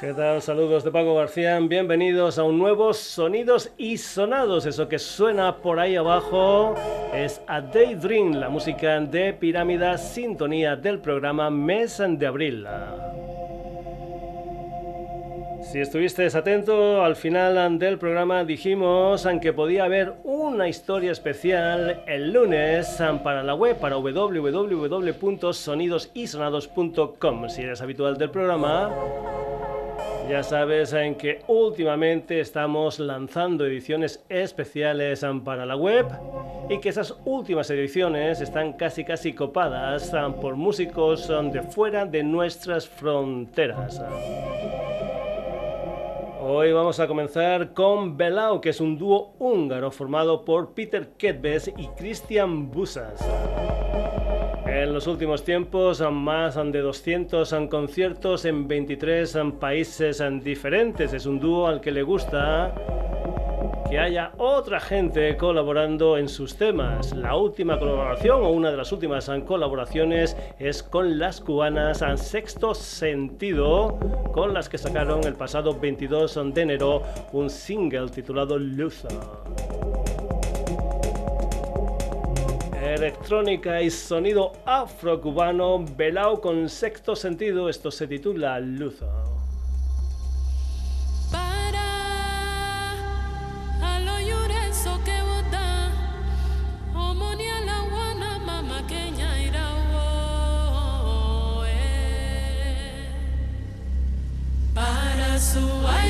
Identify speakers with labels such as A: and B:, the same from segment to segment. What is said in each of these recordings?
A: ¿Qué tal? Saludos de Paco García. Bienvenidos a un nuevo Sonidos y Sonados. Eso que suena por ahí abajo es A Daydream, la música de Pirámida, sintonía del programa Mes de Abril. Si estuviste atento, al final del programa dijimos que podía haber una historia especial el lunes para la web, para www.sonidosysonados.com. Si eres habitual del programa, ya sabes en que últimamente estamos lanzando ediciones especiales para la web y que esas últimas ediciones están casi casi copadas por músicos de fuera de nuestras fronteras. Hoy vamos a comenzar con Belau, que es un dúo húngaro formado por Peter Kedves y Christian Busas. En los últimos tiempos, más de 200 conciertos en 23 países diferentes. Es un dúo al que le gusta que haya otra gente colaborando en sus temas. La última colaboración o una de las últimas colaboraciones es con las cubanas Sexto Sentido, con las que sacaron el pasado 22 de enero un single titulado Luther. Electrónica y sonido afrocubano velado con sexto sentido. Esto se titula Luz.
B: reflejos, te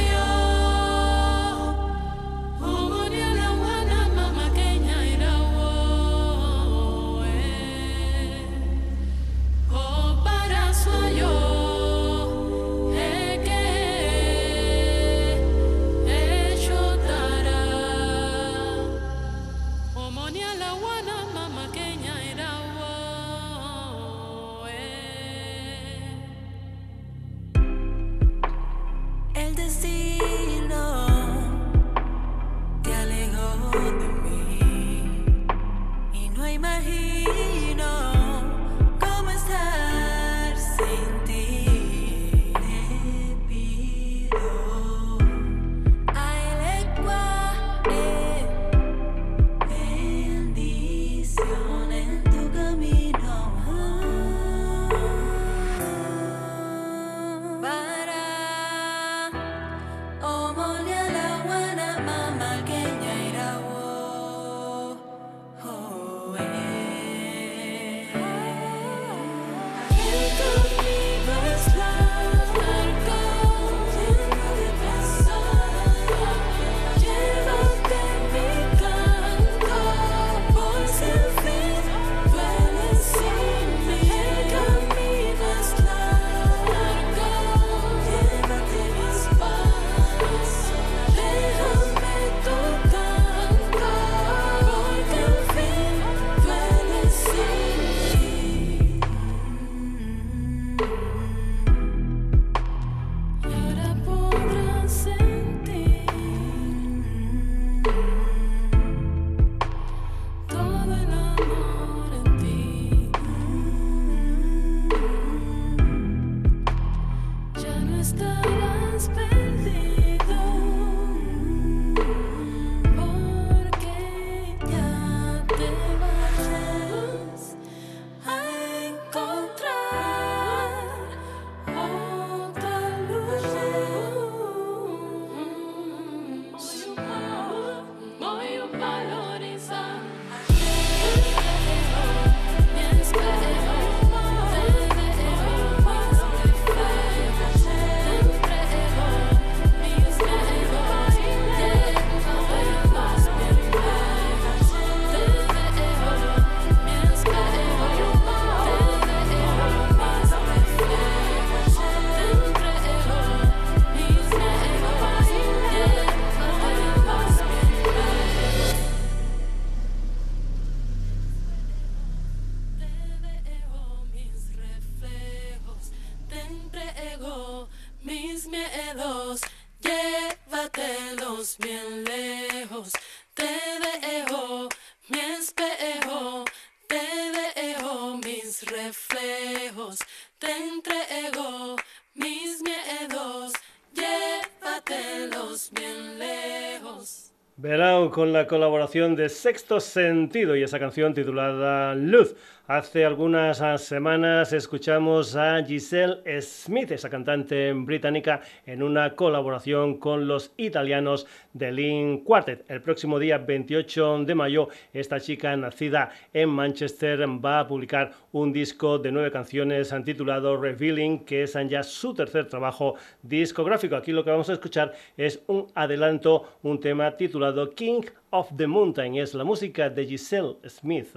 C: con la colaboración de Sexto Sentido y esa canción titulada Luz. Hace algunas ah, semanas escuchamos a Giselle Smith, esa cantante británica, en una colaboración con los italianos de Lean Quartet. El próximo día 28 de mayo, esta chica nacida en Manchester va a publicar un disco de nueve canciones titulado Revealing, que es ya su tercer trabajo discográfico. Aquí lo que vamos a escuchar es un adelanto, un tema titulado King of the Mountain. Es la música de Giselle Smith.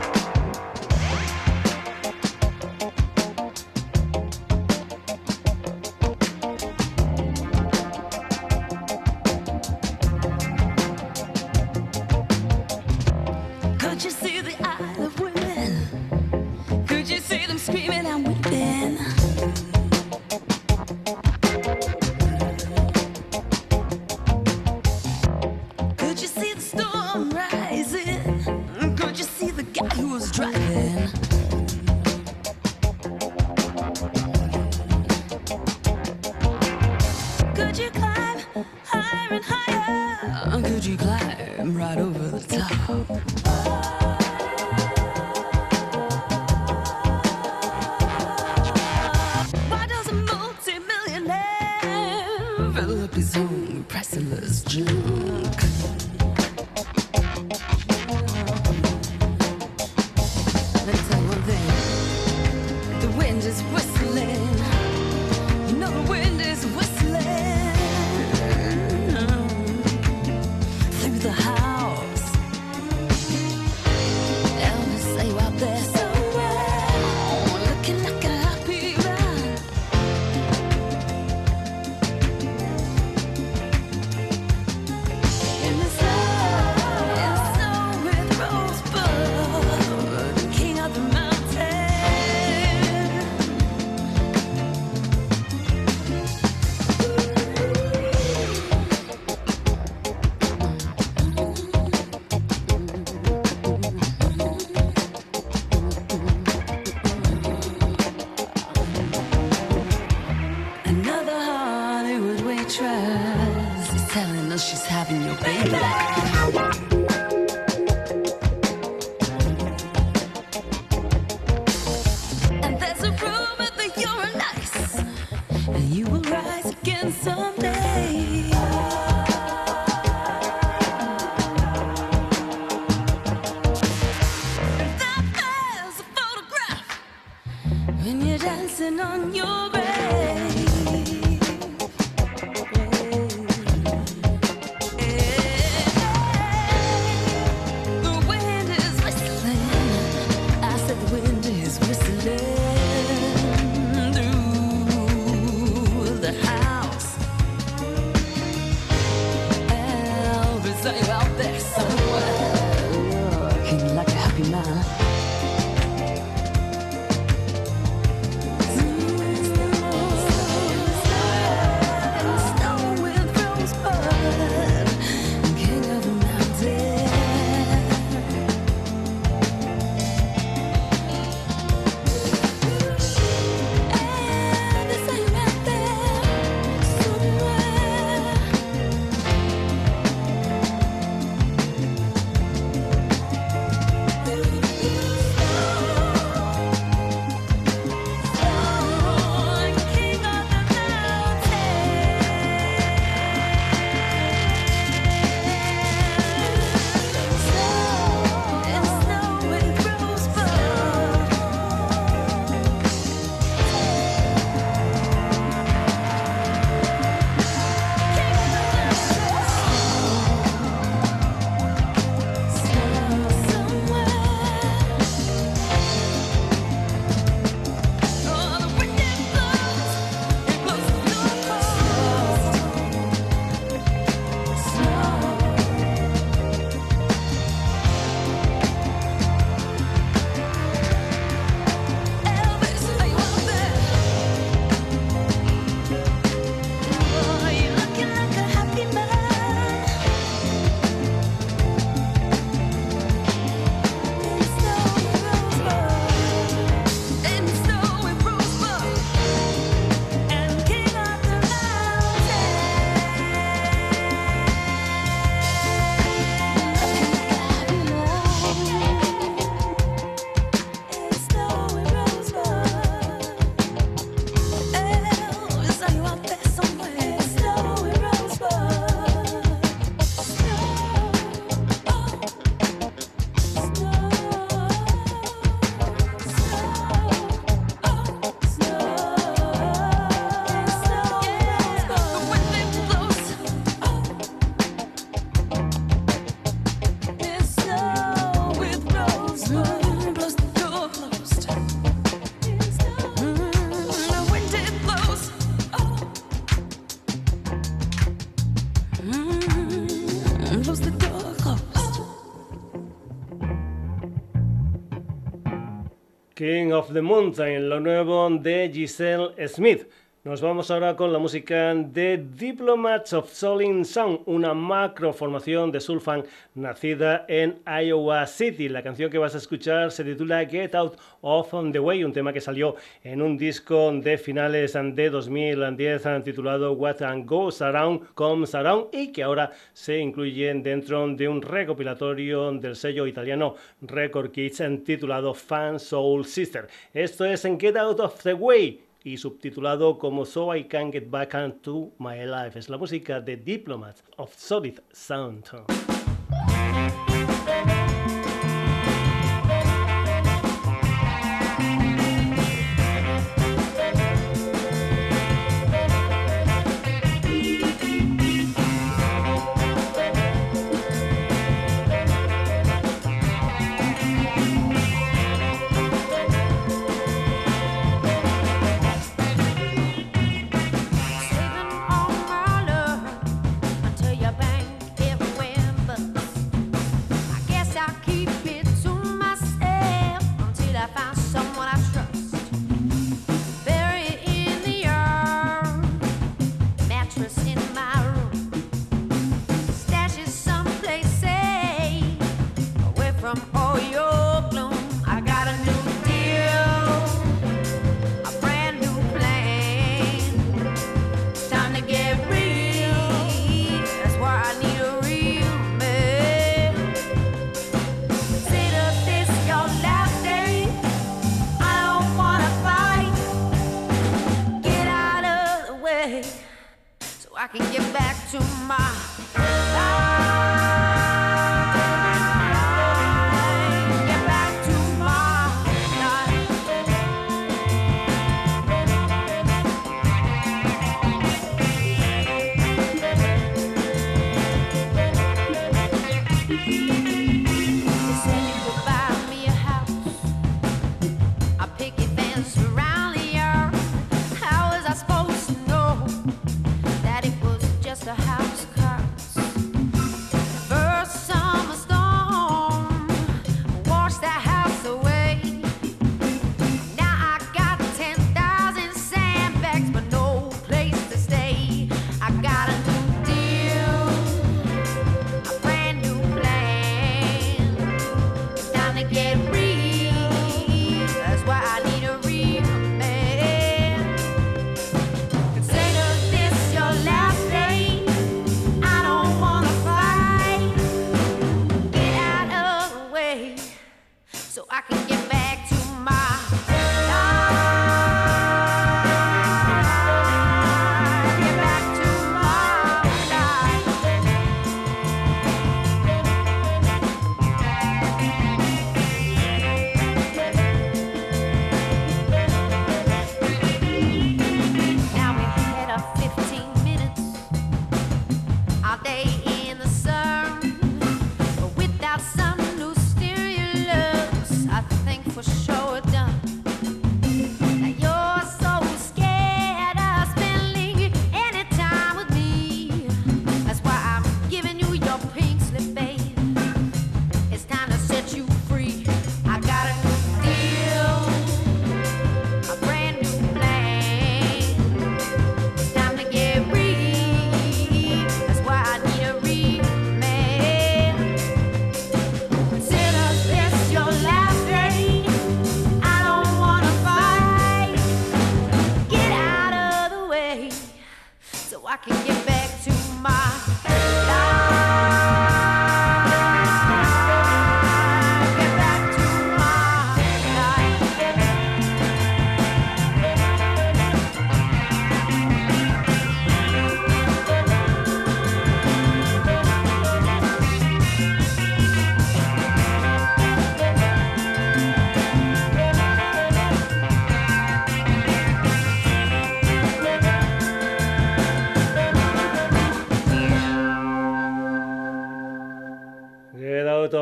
D: King of the Mountain, lo nuevo de Giselle Smith. Nos vamos ahora con la música de Diplomats of Soling Sound, una macro formación de Sulfan nacida en Iowa City. La canción que vas a escuchar se titula Get Out of the Way, un tema que salió en un disco de finales de 2010 titulado What Goes Around Comes Around y que ahora se incluye dentro de un recopilatorio del sello italiano Record Kids titulado Fan Soul Sister. Esto es en Get Out of the Way y subtitulado como So I Can Get Back into My Life. Es la música de Diplomats of Solid Sound.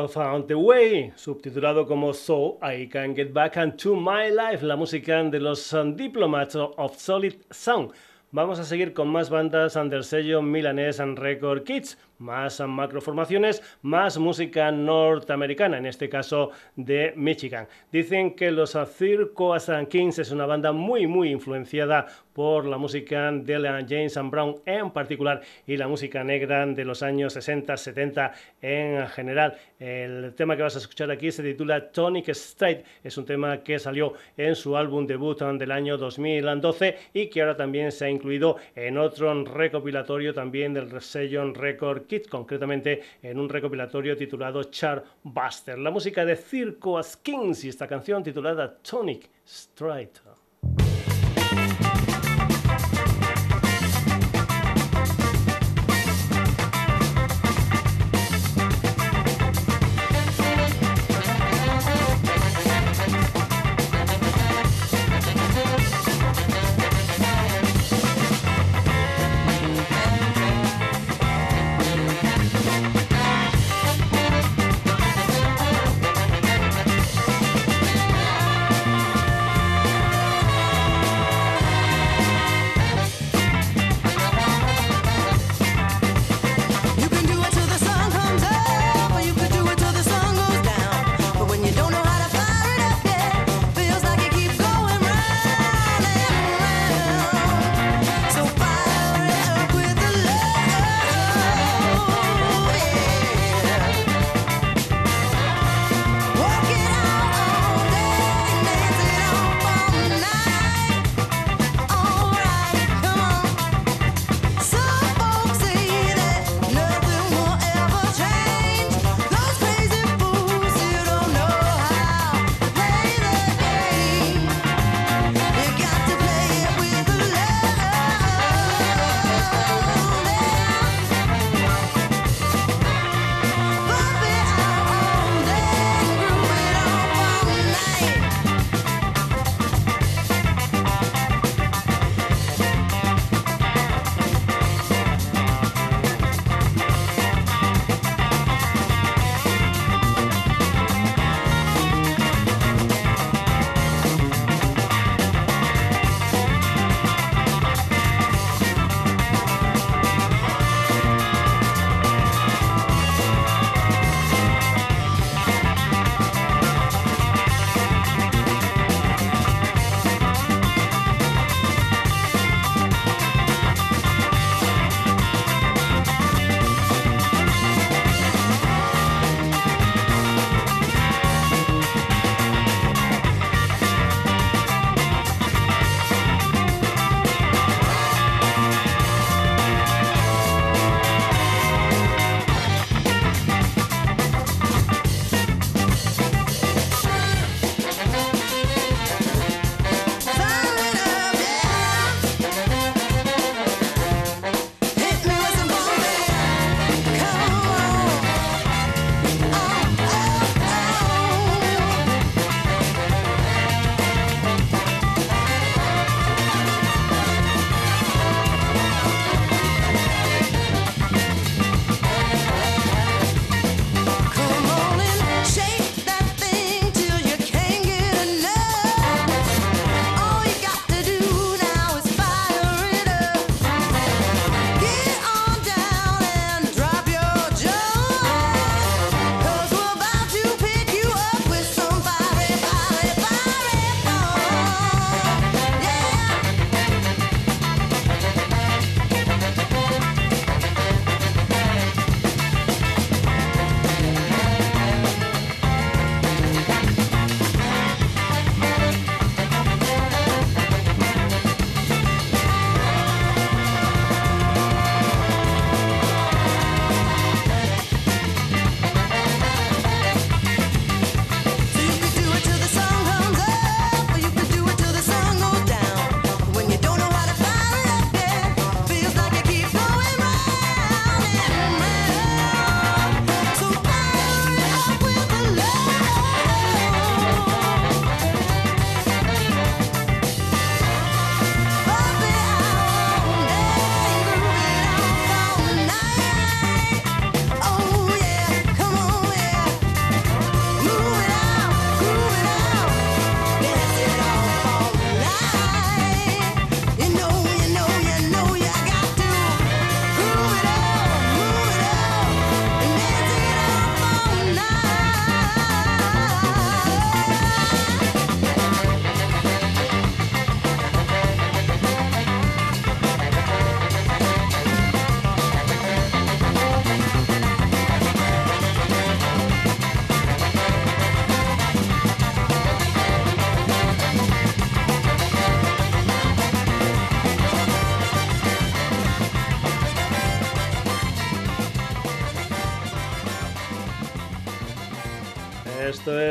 D: Found the Way, subtitulado como So I Can Get Back into My Life, la música de los um, Diplomats of Solid Sound. Vamos a seguir con más bandas del sello milanés and Record Kids.
A: Más macroformaciones, más música norteamericana, en este caso de Michigan. Dicen que los Circus Kings es una banda muy muy influenciada por la música de James Brown en particular y la música negra de los años 60, 70 en general. El tema que vas a escuchar aquí se titula Tonic Straight, es un tema que salió en su álbum debut del año 2012 y que ahora también se ha incluido en otro recopilatorio también del sello Record Concretamente en un recopilatorio titulado Chartbuster. La música de Circo Skins y esta canción titulada Tonic Straight.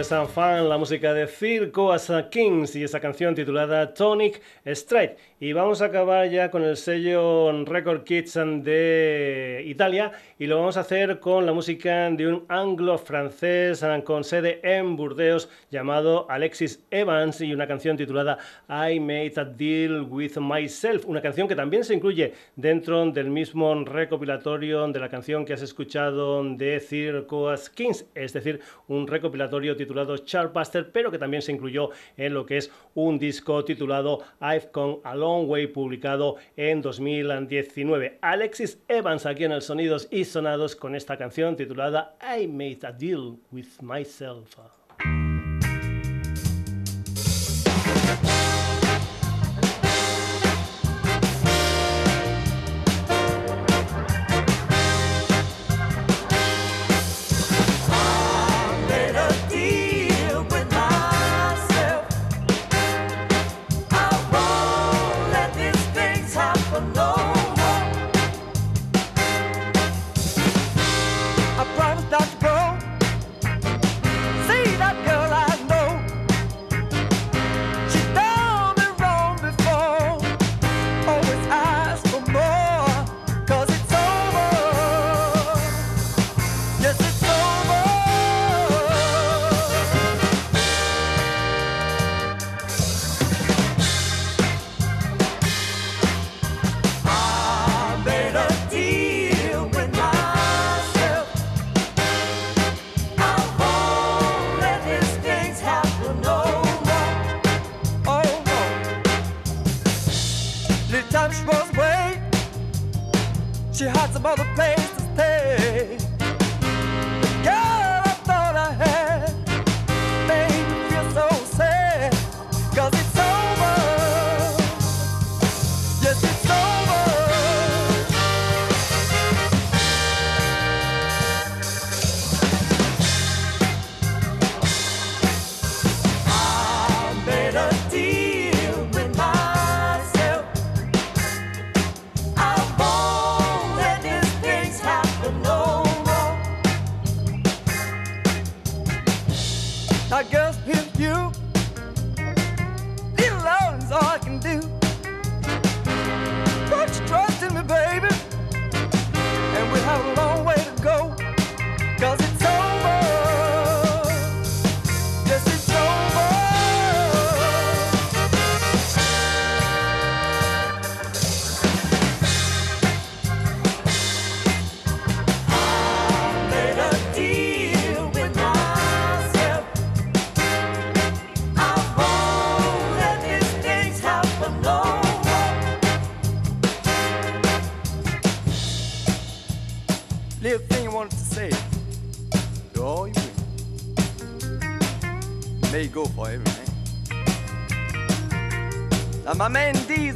A: Es Fan, la música de Circo as Kings y esa canción titulada Tonic Strike. Y vamos a acabar ya con el sello Record Kids de Italia y lo vamos a hacer con la música de un anglo-francés con sede en Burdeos llamado Alexis Evans y una canción titulada I Made a Deal with Myself, una canción que también se incluye dentro del mismo recopilatorio de la canción que has escuchado de Circo as Kings, es decir, un recopilatorio titulado Chartbuster, pero que también se incluyó en lo que es un disco titulado I've Come Along Way, publicado en 2019. Alexis Evans aquí en el Sonidos y Sonados con esta canción titulada I Made a Deal with Myself.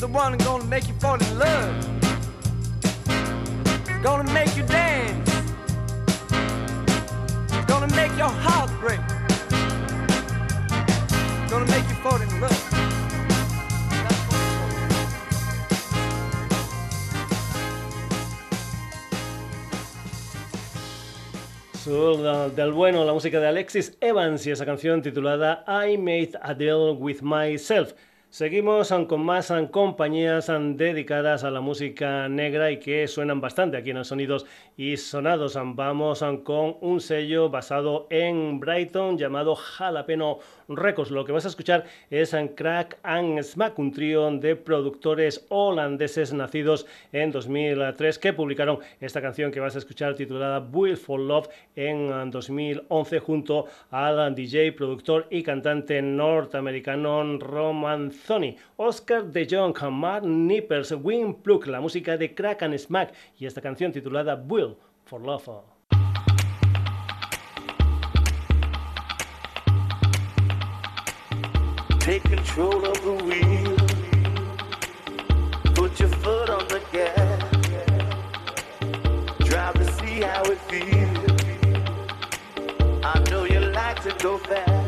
B: One gonna make you fall in love. Gonna make you dance. Gonna make your heart break. Gonna make you fall in love.
A: Del bueno, la música de Alexis Evans y esa canción titulada I Made a Deal with Myself. Seguimos con más compañías dedicadas a la música negra y que suenan bastante aquí en los sonidos y sonados. Vamos con un sello basado en Brighton llamado Jalapeno Records. Lo que vas a escuchar es Crack and Smack, un trío de productores holandeses nacidos en 2003 que publicaron esta canción que vas a escuchar titulada Will for Love en 2011 junto al DJ, productor y cantante norteamericano Roman Thony, Oscar de Jong, Mark Nippers, Win Plug, la música de Crack and Smack y esta canción titulada Will for Love.
E: Take control of the wheel. Put your foot on the gas. Drive to see how it feels. I know you like to go fast.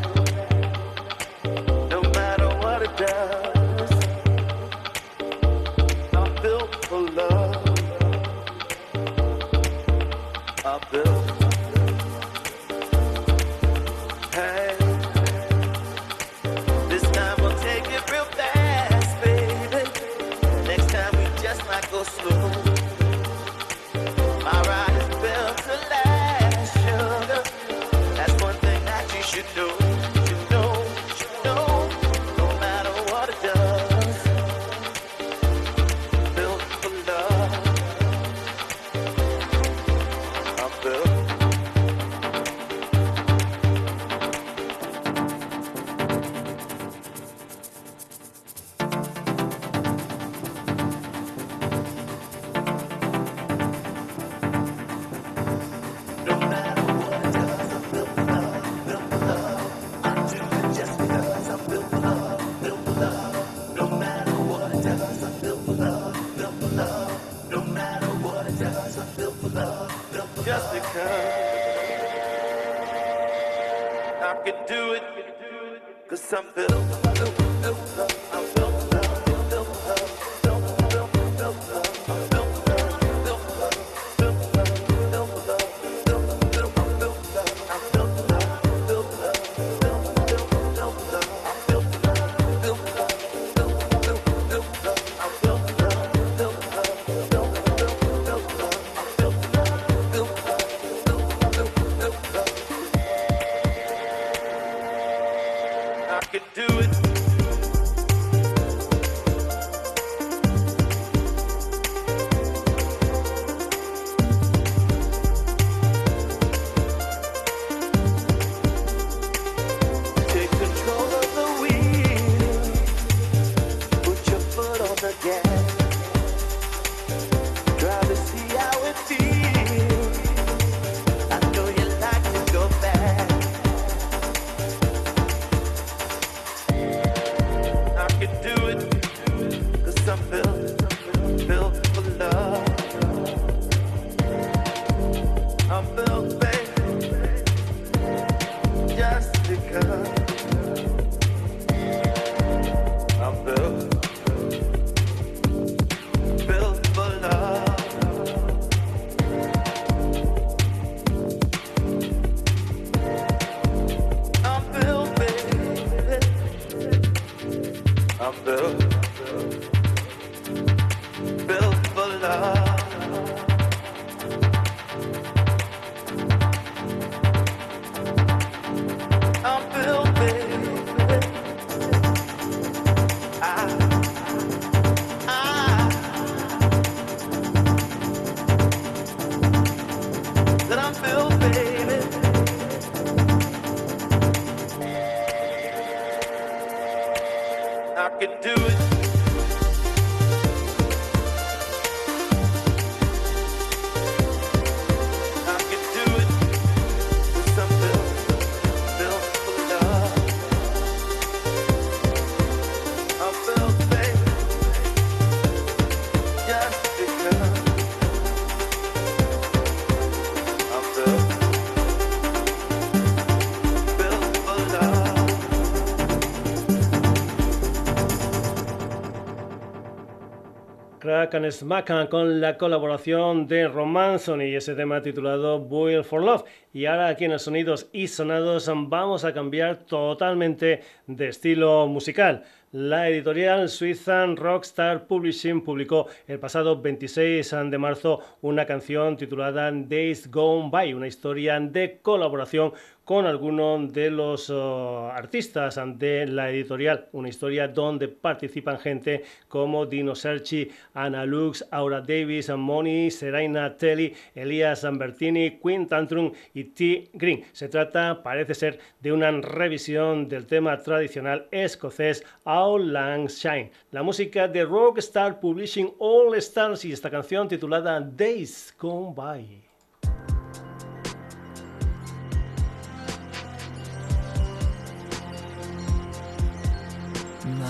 A: Smack con la colaboración de Romanson y ese tema titulado Boil for Love. Y ahora aquí en los sonidos y sonados vamos a cambiar totalmente de estilo musical. La editorial suiza Rockstar Publishing publicó el pasado 26 de marzo una canción titulada Days Gone By, una historia de colaboración con algunos de los oh, artistas de la editorial. Una historia donde participan gente como Dino Serchi, Anna Lux, Aura Davis, Moni, Serena Telly, Elias Zambertini, Quinn Tantrum y T. Green. Se trata, parece ser, de una revisión del tema tradicional escocés All Lang Shine. La música de Rockstar Publishing All Stars y esta canción titulada Days Gone By.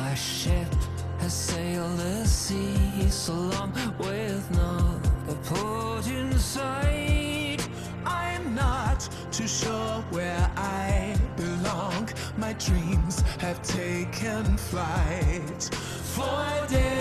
F: My ship has sailed the sea so long with no port in sight. I'm not too sure where I belong. My dreams have taken flight. Four days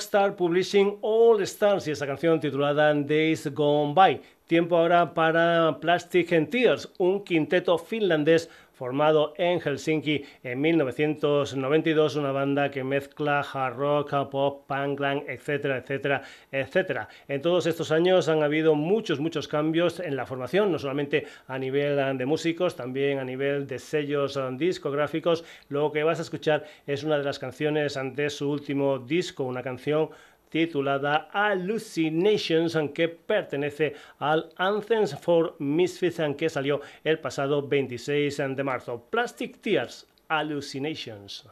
G: Rockstar Publishing All Stars y esa canción titulada Days Gone By. Tiempo ahora para Plastic and Tears, un quinteto finlandés formado en Helsinki en 1992, una banda que mezcla hard rock, pop, punk, glam, etcétera, etcétera, etcétera. En todos estos años han habido muchos, muchos cambios en la formación, no solamente a nivel de músicos, también a nivel de sellos discográficos. Lo que vas a escuchar es una de las canciones de su último disco, una canción titulada Hallucinations, que pertenece al Anthems for Misfits, que salió el pasado 26 de marzo. Plastic Tears, Hallucinations.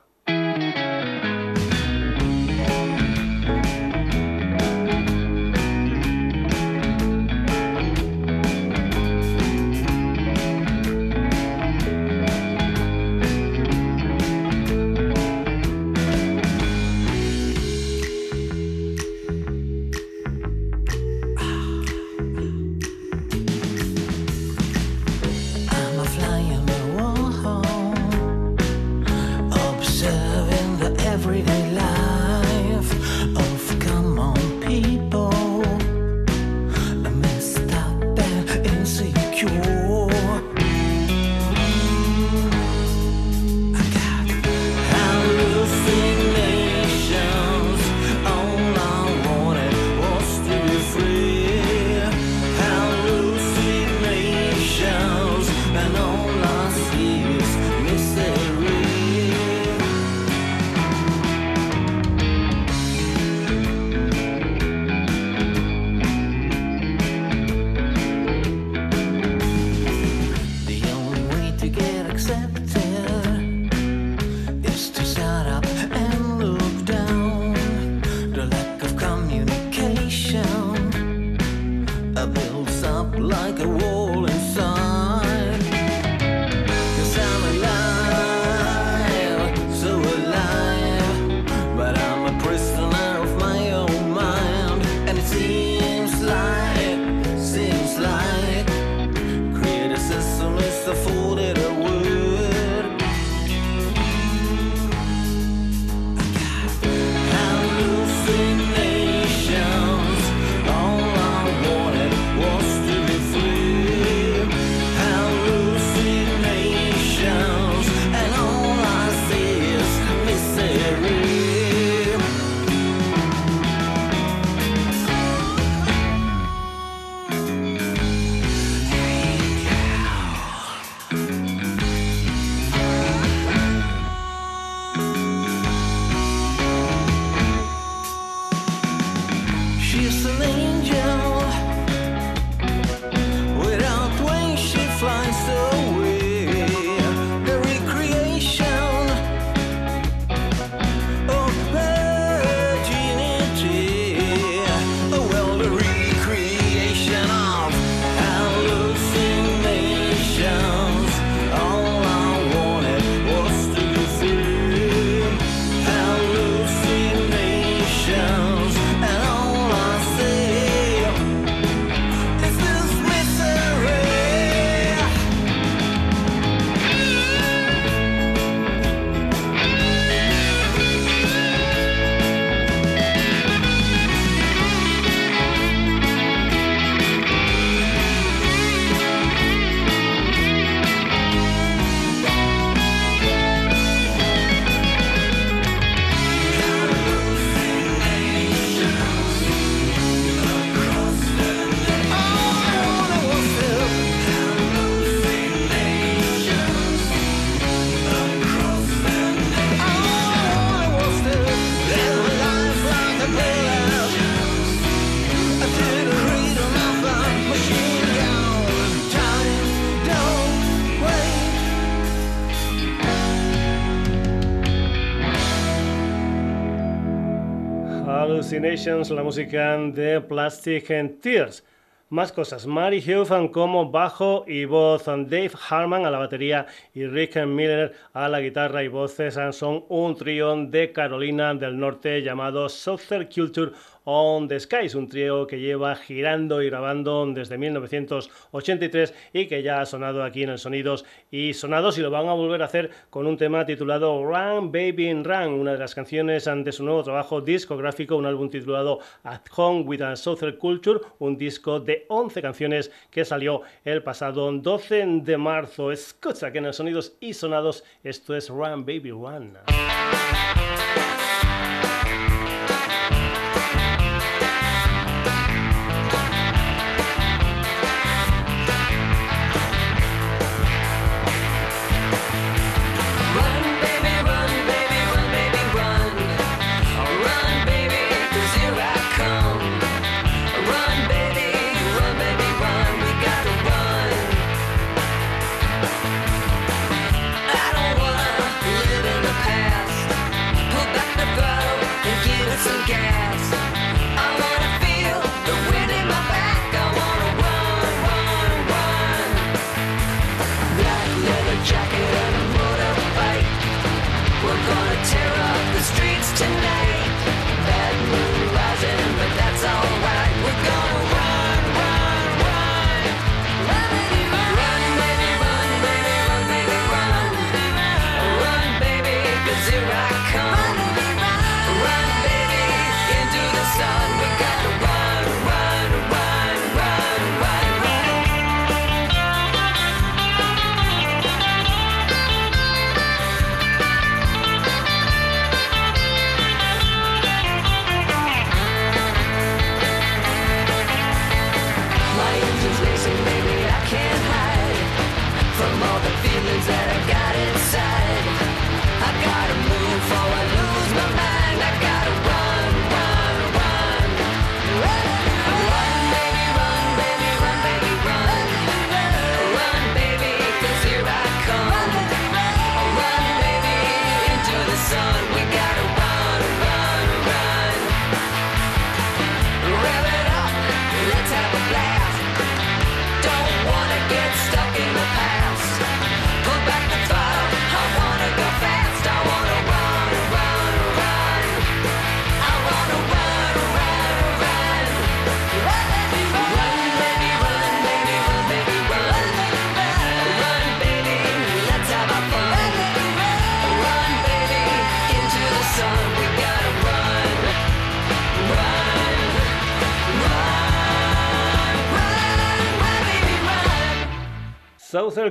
A: the fool that Hallucinations, la música de Plastic and Tears. Más cosas. Mary Huffman como bajo y voz. Dave Harman a la batería y Rick Miller a la guitarra y voces. Son un trío de Carolina del Norte llamado Southern Culture on the Skies, un trío que lleva girando y grabando desde 1983 y que ya ha sonado aquí en el Sonidos y Sonados y lo van a volver a hacer con un tema titulado Run Baby Run, una de las canciones de su nuevo trabajo discográfico, un álbum titulado At Home with a Southern Culture, un disco de 11 canciones que salió el pasado 12 de marzo. Escucha que en el Sonidos y Sonados esto es Run Baby Run.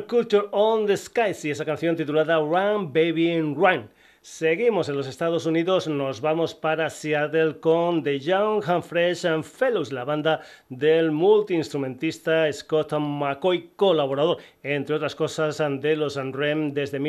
A: Culture on the Skies y esa canción titulada Run Baby Run. Seguimos en los Estados Unidos, nos vamos para Seattle con The Young and Fresh and Fellows, la banda del multiinstrumentista Scott McCoy, colaborador, entre otras cosas, de los REM desde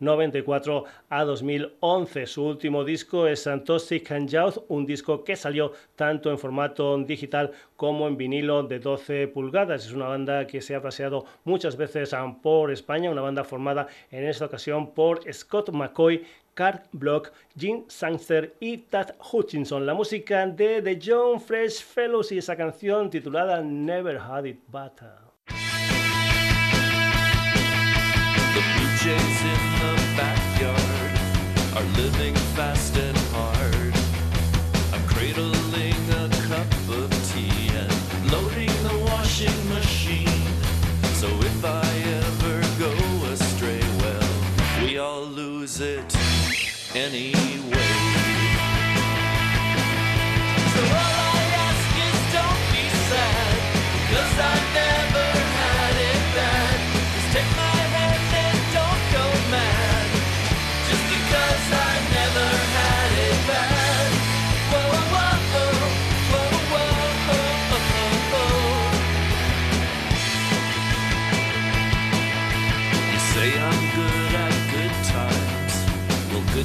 A: 1994 a 2011. Su último disco es Toxic and Youth, un disco que salió tanto en formato digital como en vinilo de 12 pulgadas. Es una banda que se ha paseado muchas veces por España, una banda formada en esta ocasión por Scott McCoy, Cart Block, Jim Sangster y Tad Hutchinson. La música de The John Fresh Fellows y esa canción titulada Never Had It Better.
H: Are living fast and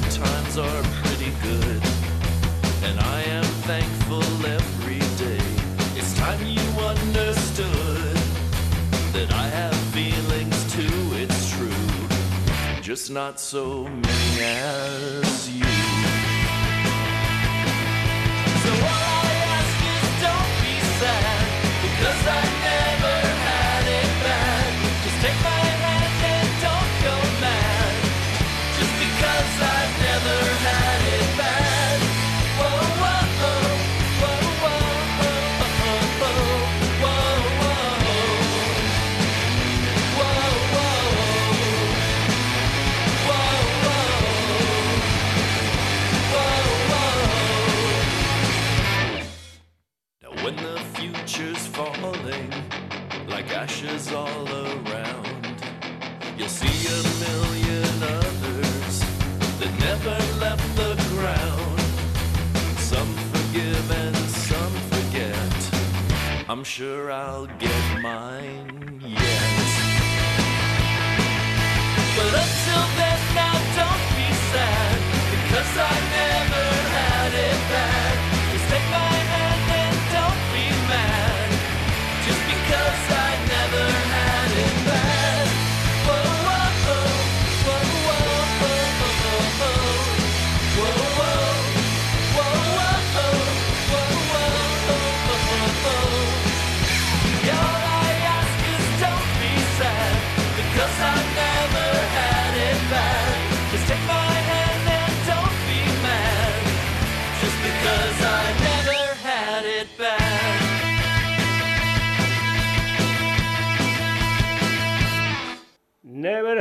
H: good times are pretty good. And I am thankful every day. It's time you understood that I have feelings too, it's true. Just not so many as you. Sure I'll get mine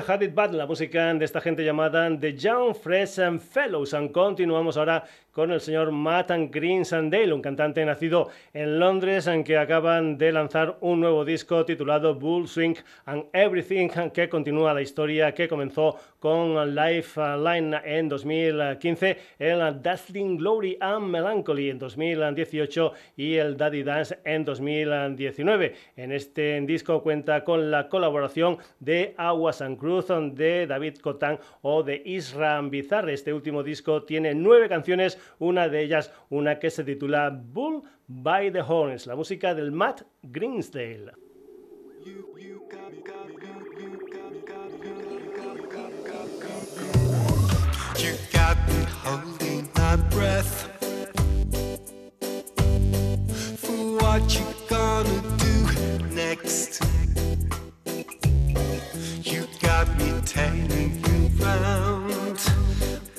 H: Had It Bad,
A: la música de esta gente llamada The Young Fresh and Fellows. And continuamos ahora con el señor Matt Greensandale, un cantante nacido en Londres, en que acaban de lanzar un nuevo disco titulado Bull Swing and Everything, que continúa la historia que comenzó con Lifeline en 2015, el Dazzling Glory and Melancholy en 2018 y el Daddy Dance en 2019. En este disco cuenta con la colaboración de Aguas and Cruz, de David Cotán o de Isra Bizarre. Este último disco tiene nueve canciones, una de ellas una que se titula Bull by the Horns, la música del Matt Greensdale.
I: What you gonna do next. Got me tailing you round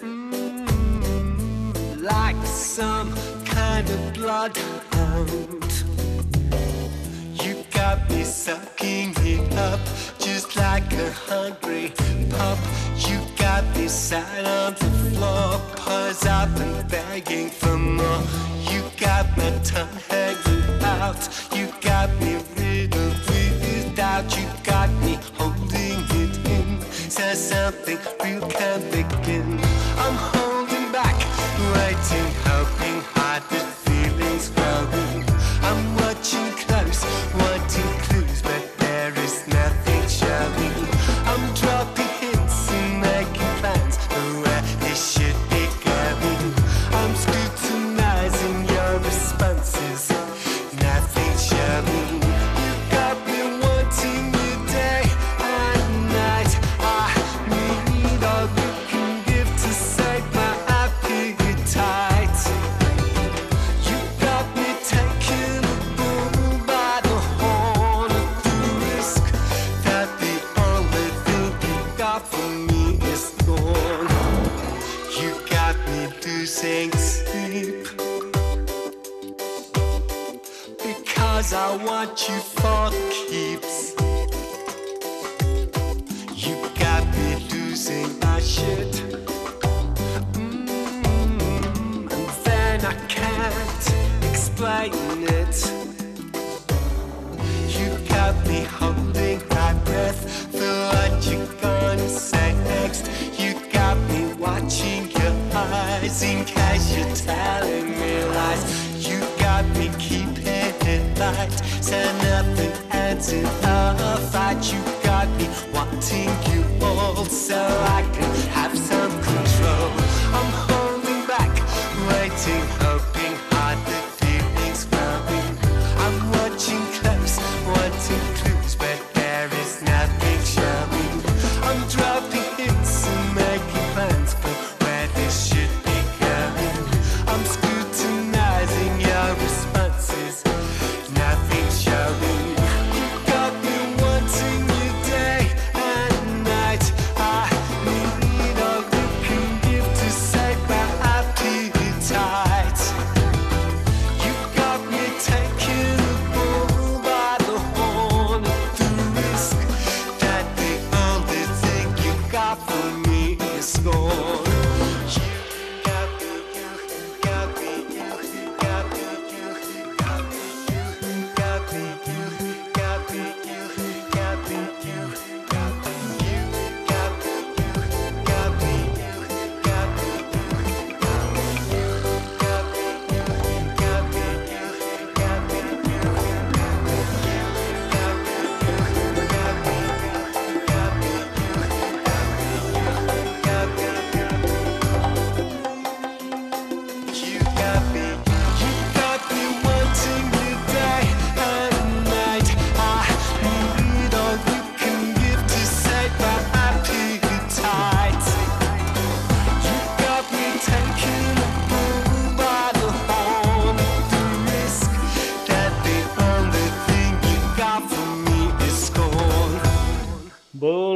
I: mm, like some kind of bloodhound. You got me sucking it up just like a hungry pup. You got me sat on the floor, paws up and begging for more. You got my tongue hanging out. You got me something real can begin. I'm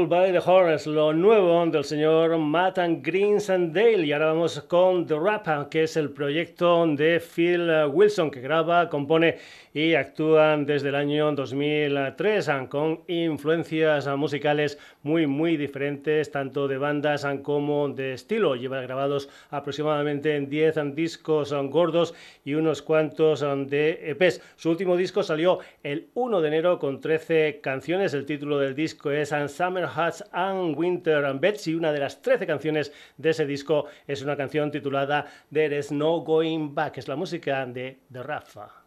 I: Bull by the
A: Horns, lo nuevo del señor Matt and Greens and Dale. Y ahora vamos con The Rap, que es el proyecto de Phil Wilson, que graba, compone y actúan desde el año 2003 con influencias musicales muy muy diferentes tanto de bandas como de estilo. Lleva grabados aproximadamente 10 discos gordos y unos cuantos de EPs. Su último disco salió el 1 de enero con 13 canciones. El título del disco es Summer Hats and Winter and Beds y una de las 13 canciones de ese disco es una canción titulada There is no going back. Es la música de The Rafa.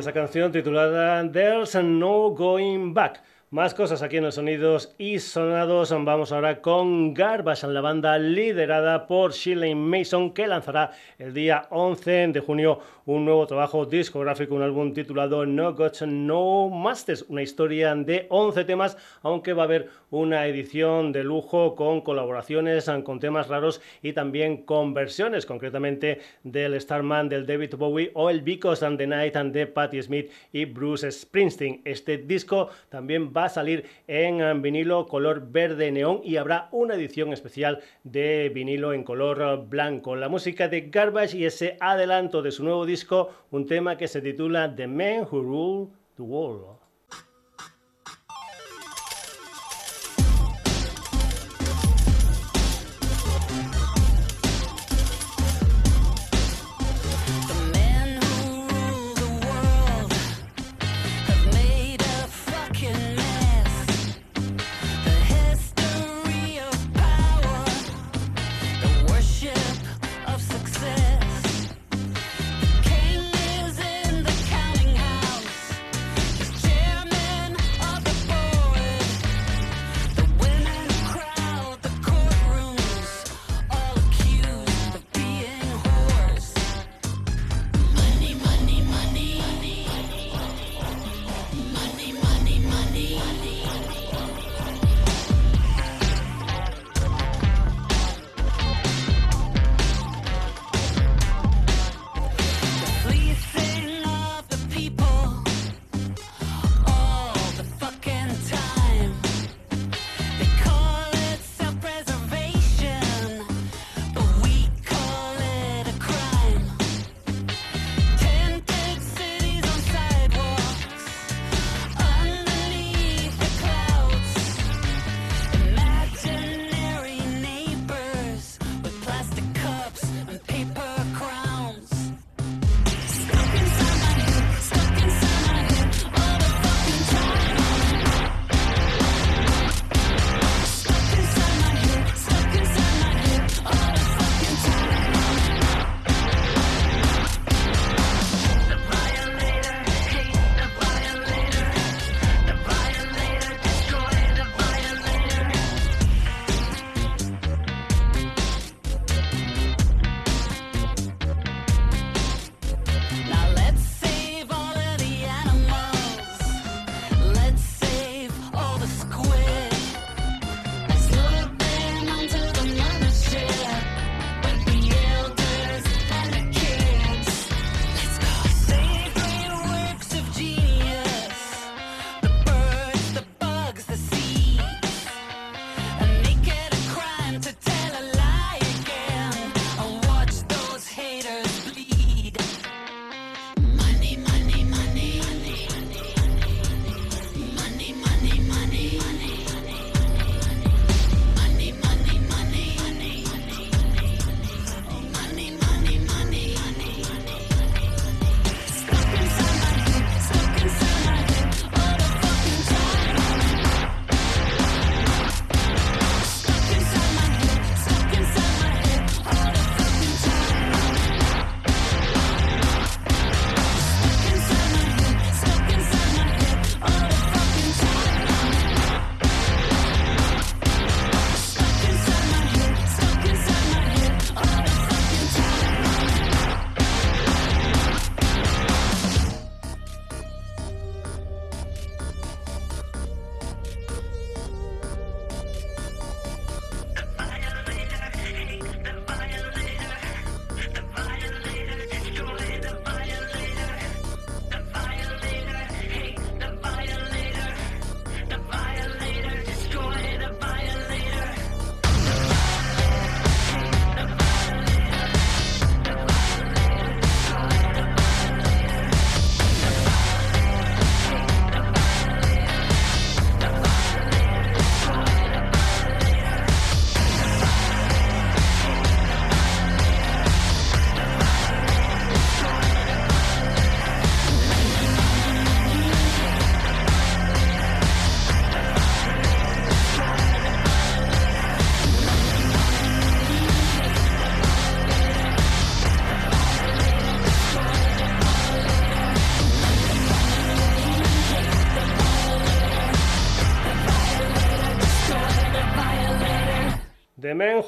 A: Esa canción titulada There's No Going Back. Más cosas aquí en los sonidos y sonados. Vamos ahora con Garbage, la banda liderada por Shirley Mason, que lanzará el día 11 de junio un nuevo trabajo discográfico, un álbum titulado No Gods, No Masters, una historia de 11 temas, aunque va a haber una edición de lujo con colaboraciones, con temas raros y también con versiones, concretamente del Starman del David Bowie o el Because and the Night and de Patti Smith y Bruce Springsteen. Este disco también va a salir en vinilo color verde neón y habrá una edición especial de vinilo en color blanco. La música de Garbage y ese adelanto de su nuevo disco un tema que se titula The Men Who Rule the World.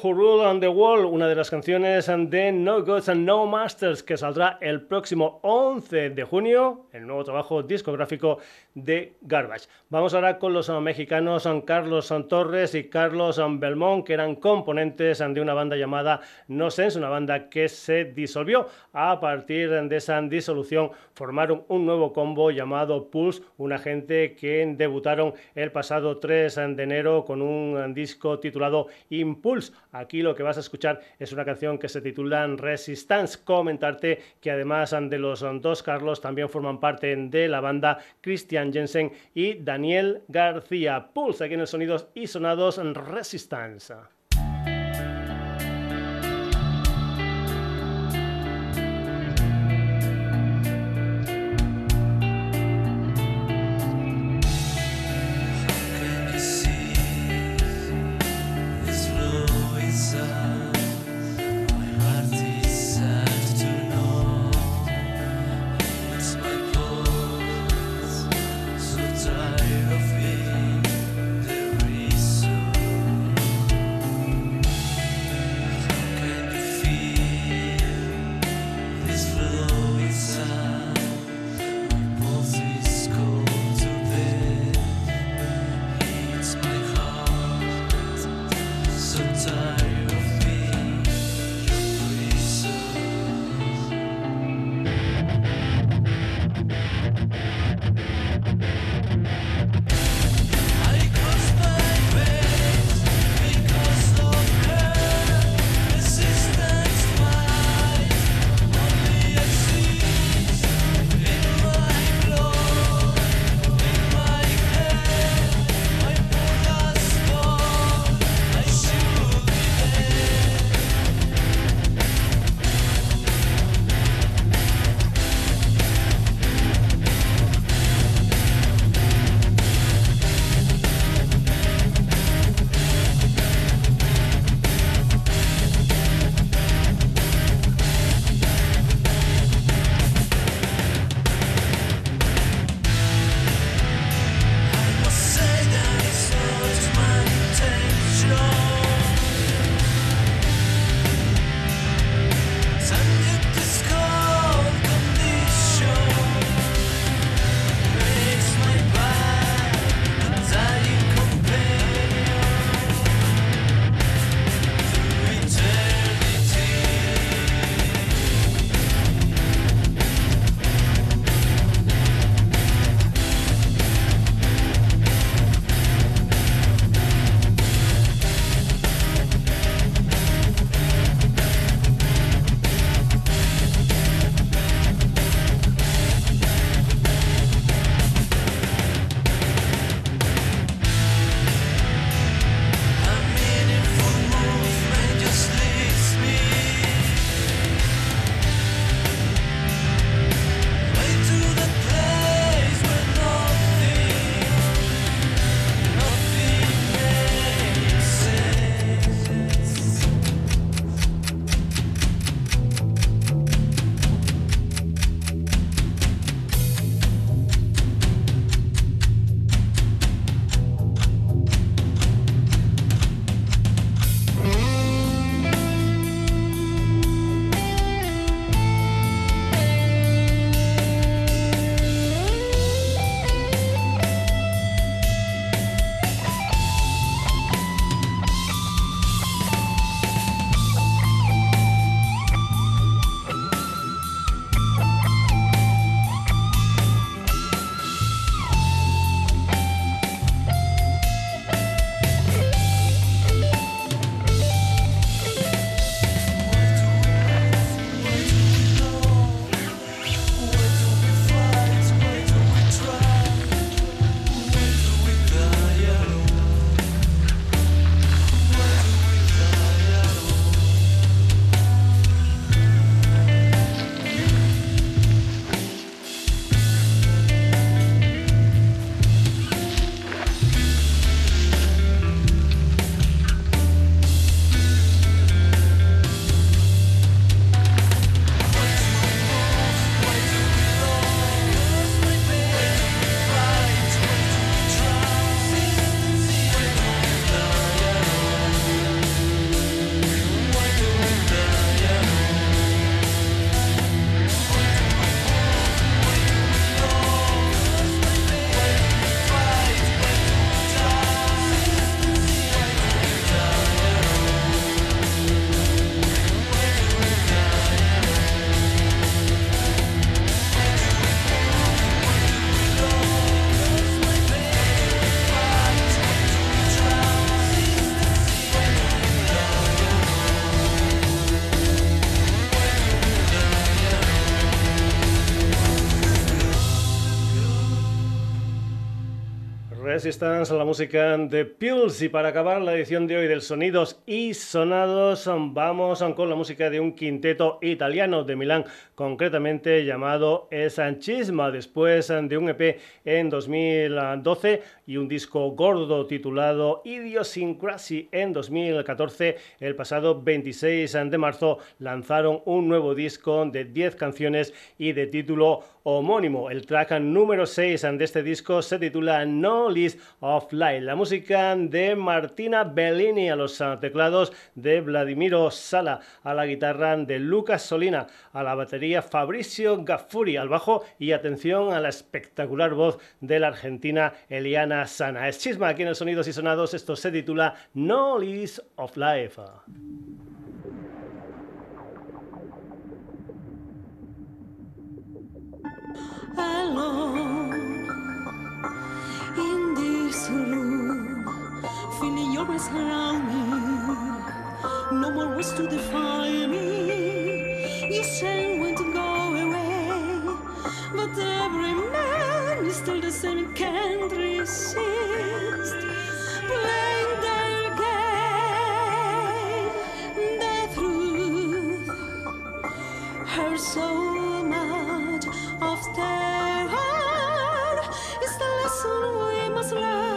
A: Who Rule on the World, una de las canciones de No Gods and No Masters que saldrá el próximo 11 de junio, el nuevo trabajo discográfico de Garbage. Vamos ahora con los mexicanos Carlos Torres y Carlos Belmont, que eran componentes de una banda llamada No Sense, una banda que se disolvió. A partir de esa disolución formaron un nuevo combo llamado Pulse, una gente que debutaron el pasado 3 de enero con un disco titulado Impulse Pulse. Aquí lo que vas a escuchar es una canción que se titula Resistance. Comentarte que además de los dos Carlos también forman parte de la banda Christian Jensen y Daniel García. Pulse aquí en el Sonidos y Sonados Resistance. Resistance, la música de Pills. Y para acabar la edición de hoy del Sonidos y Sonados, vamos con la música de un quinteto italiano de Milán, concretamente llamado Esanchisma, después de un EP en 2012 y un disco gordo titulado Idiosyncrasy en 2014. El pasado 26 de marzo lanzaron un nuevo disco de 10 canciones y de título homónimo. El track número 6 de este disco se titula No List of Light. La música de Martina Bellini a los teclados, de Vladimiro Sala a la guitarra, de Lucas Solina a la batería, Fabricio Gaffuri al bajo y atención a la espectacular voz de la argentina Eliana Sana. Es chisma aquí en el Sonidos y Sonados. Esto se titula No List of Life.
B: alone in this room, feeling your eyes around me. No more words to define me. You say when to go away, but every man is still the same and can't resist. Playing their game, the truth hurts so much of terror is the lesson we must learn.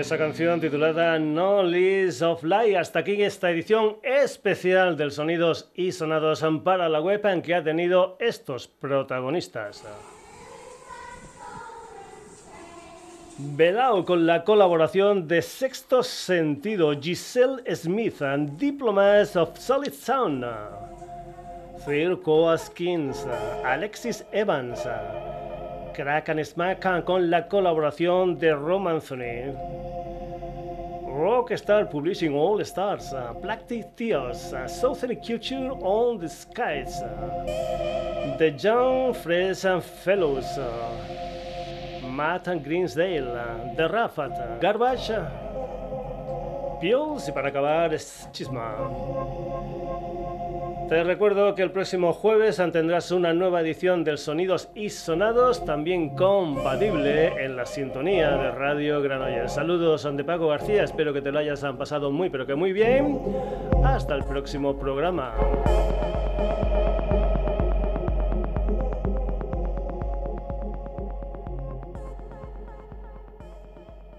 A: Esa canción titulada No Lease of Light. Hasta aquí esta edición especial del Sonidos y Sonados para la web en que ha tenido estos protagonistas. Velao con la colaboración de Sexto Sentido, Giselle Smith, and Diplomats of Solid Sound, Phil Coaskins, Alexis Evans, Crack and Smack con la colaboración de Romanthony. Rockstar Publishing All Stars, Black Tears, Southern Culture on the Skies, The Young Fresh Fellows, uh, Matt and Greensdale, The Rafat, Garbage, Pills y para acabar es Chisma. Te recuerdo que el próximo jueves tendrás una nueva edición del Sonidos y Sonados, también compatible en la sintonía de Radio Granollers. Saludos de Paco García, espero que te lo hayas pasado muy pero que muy bien. Hasta el próximo programa.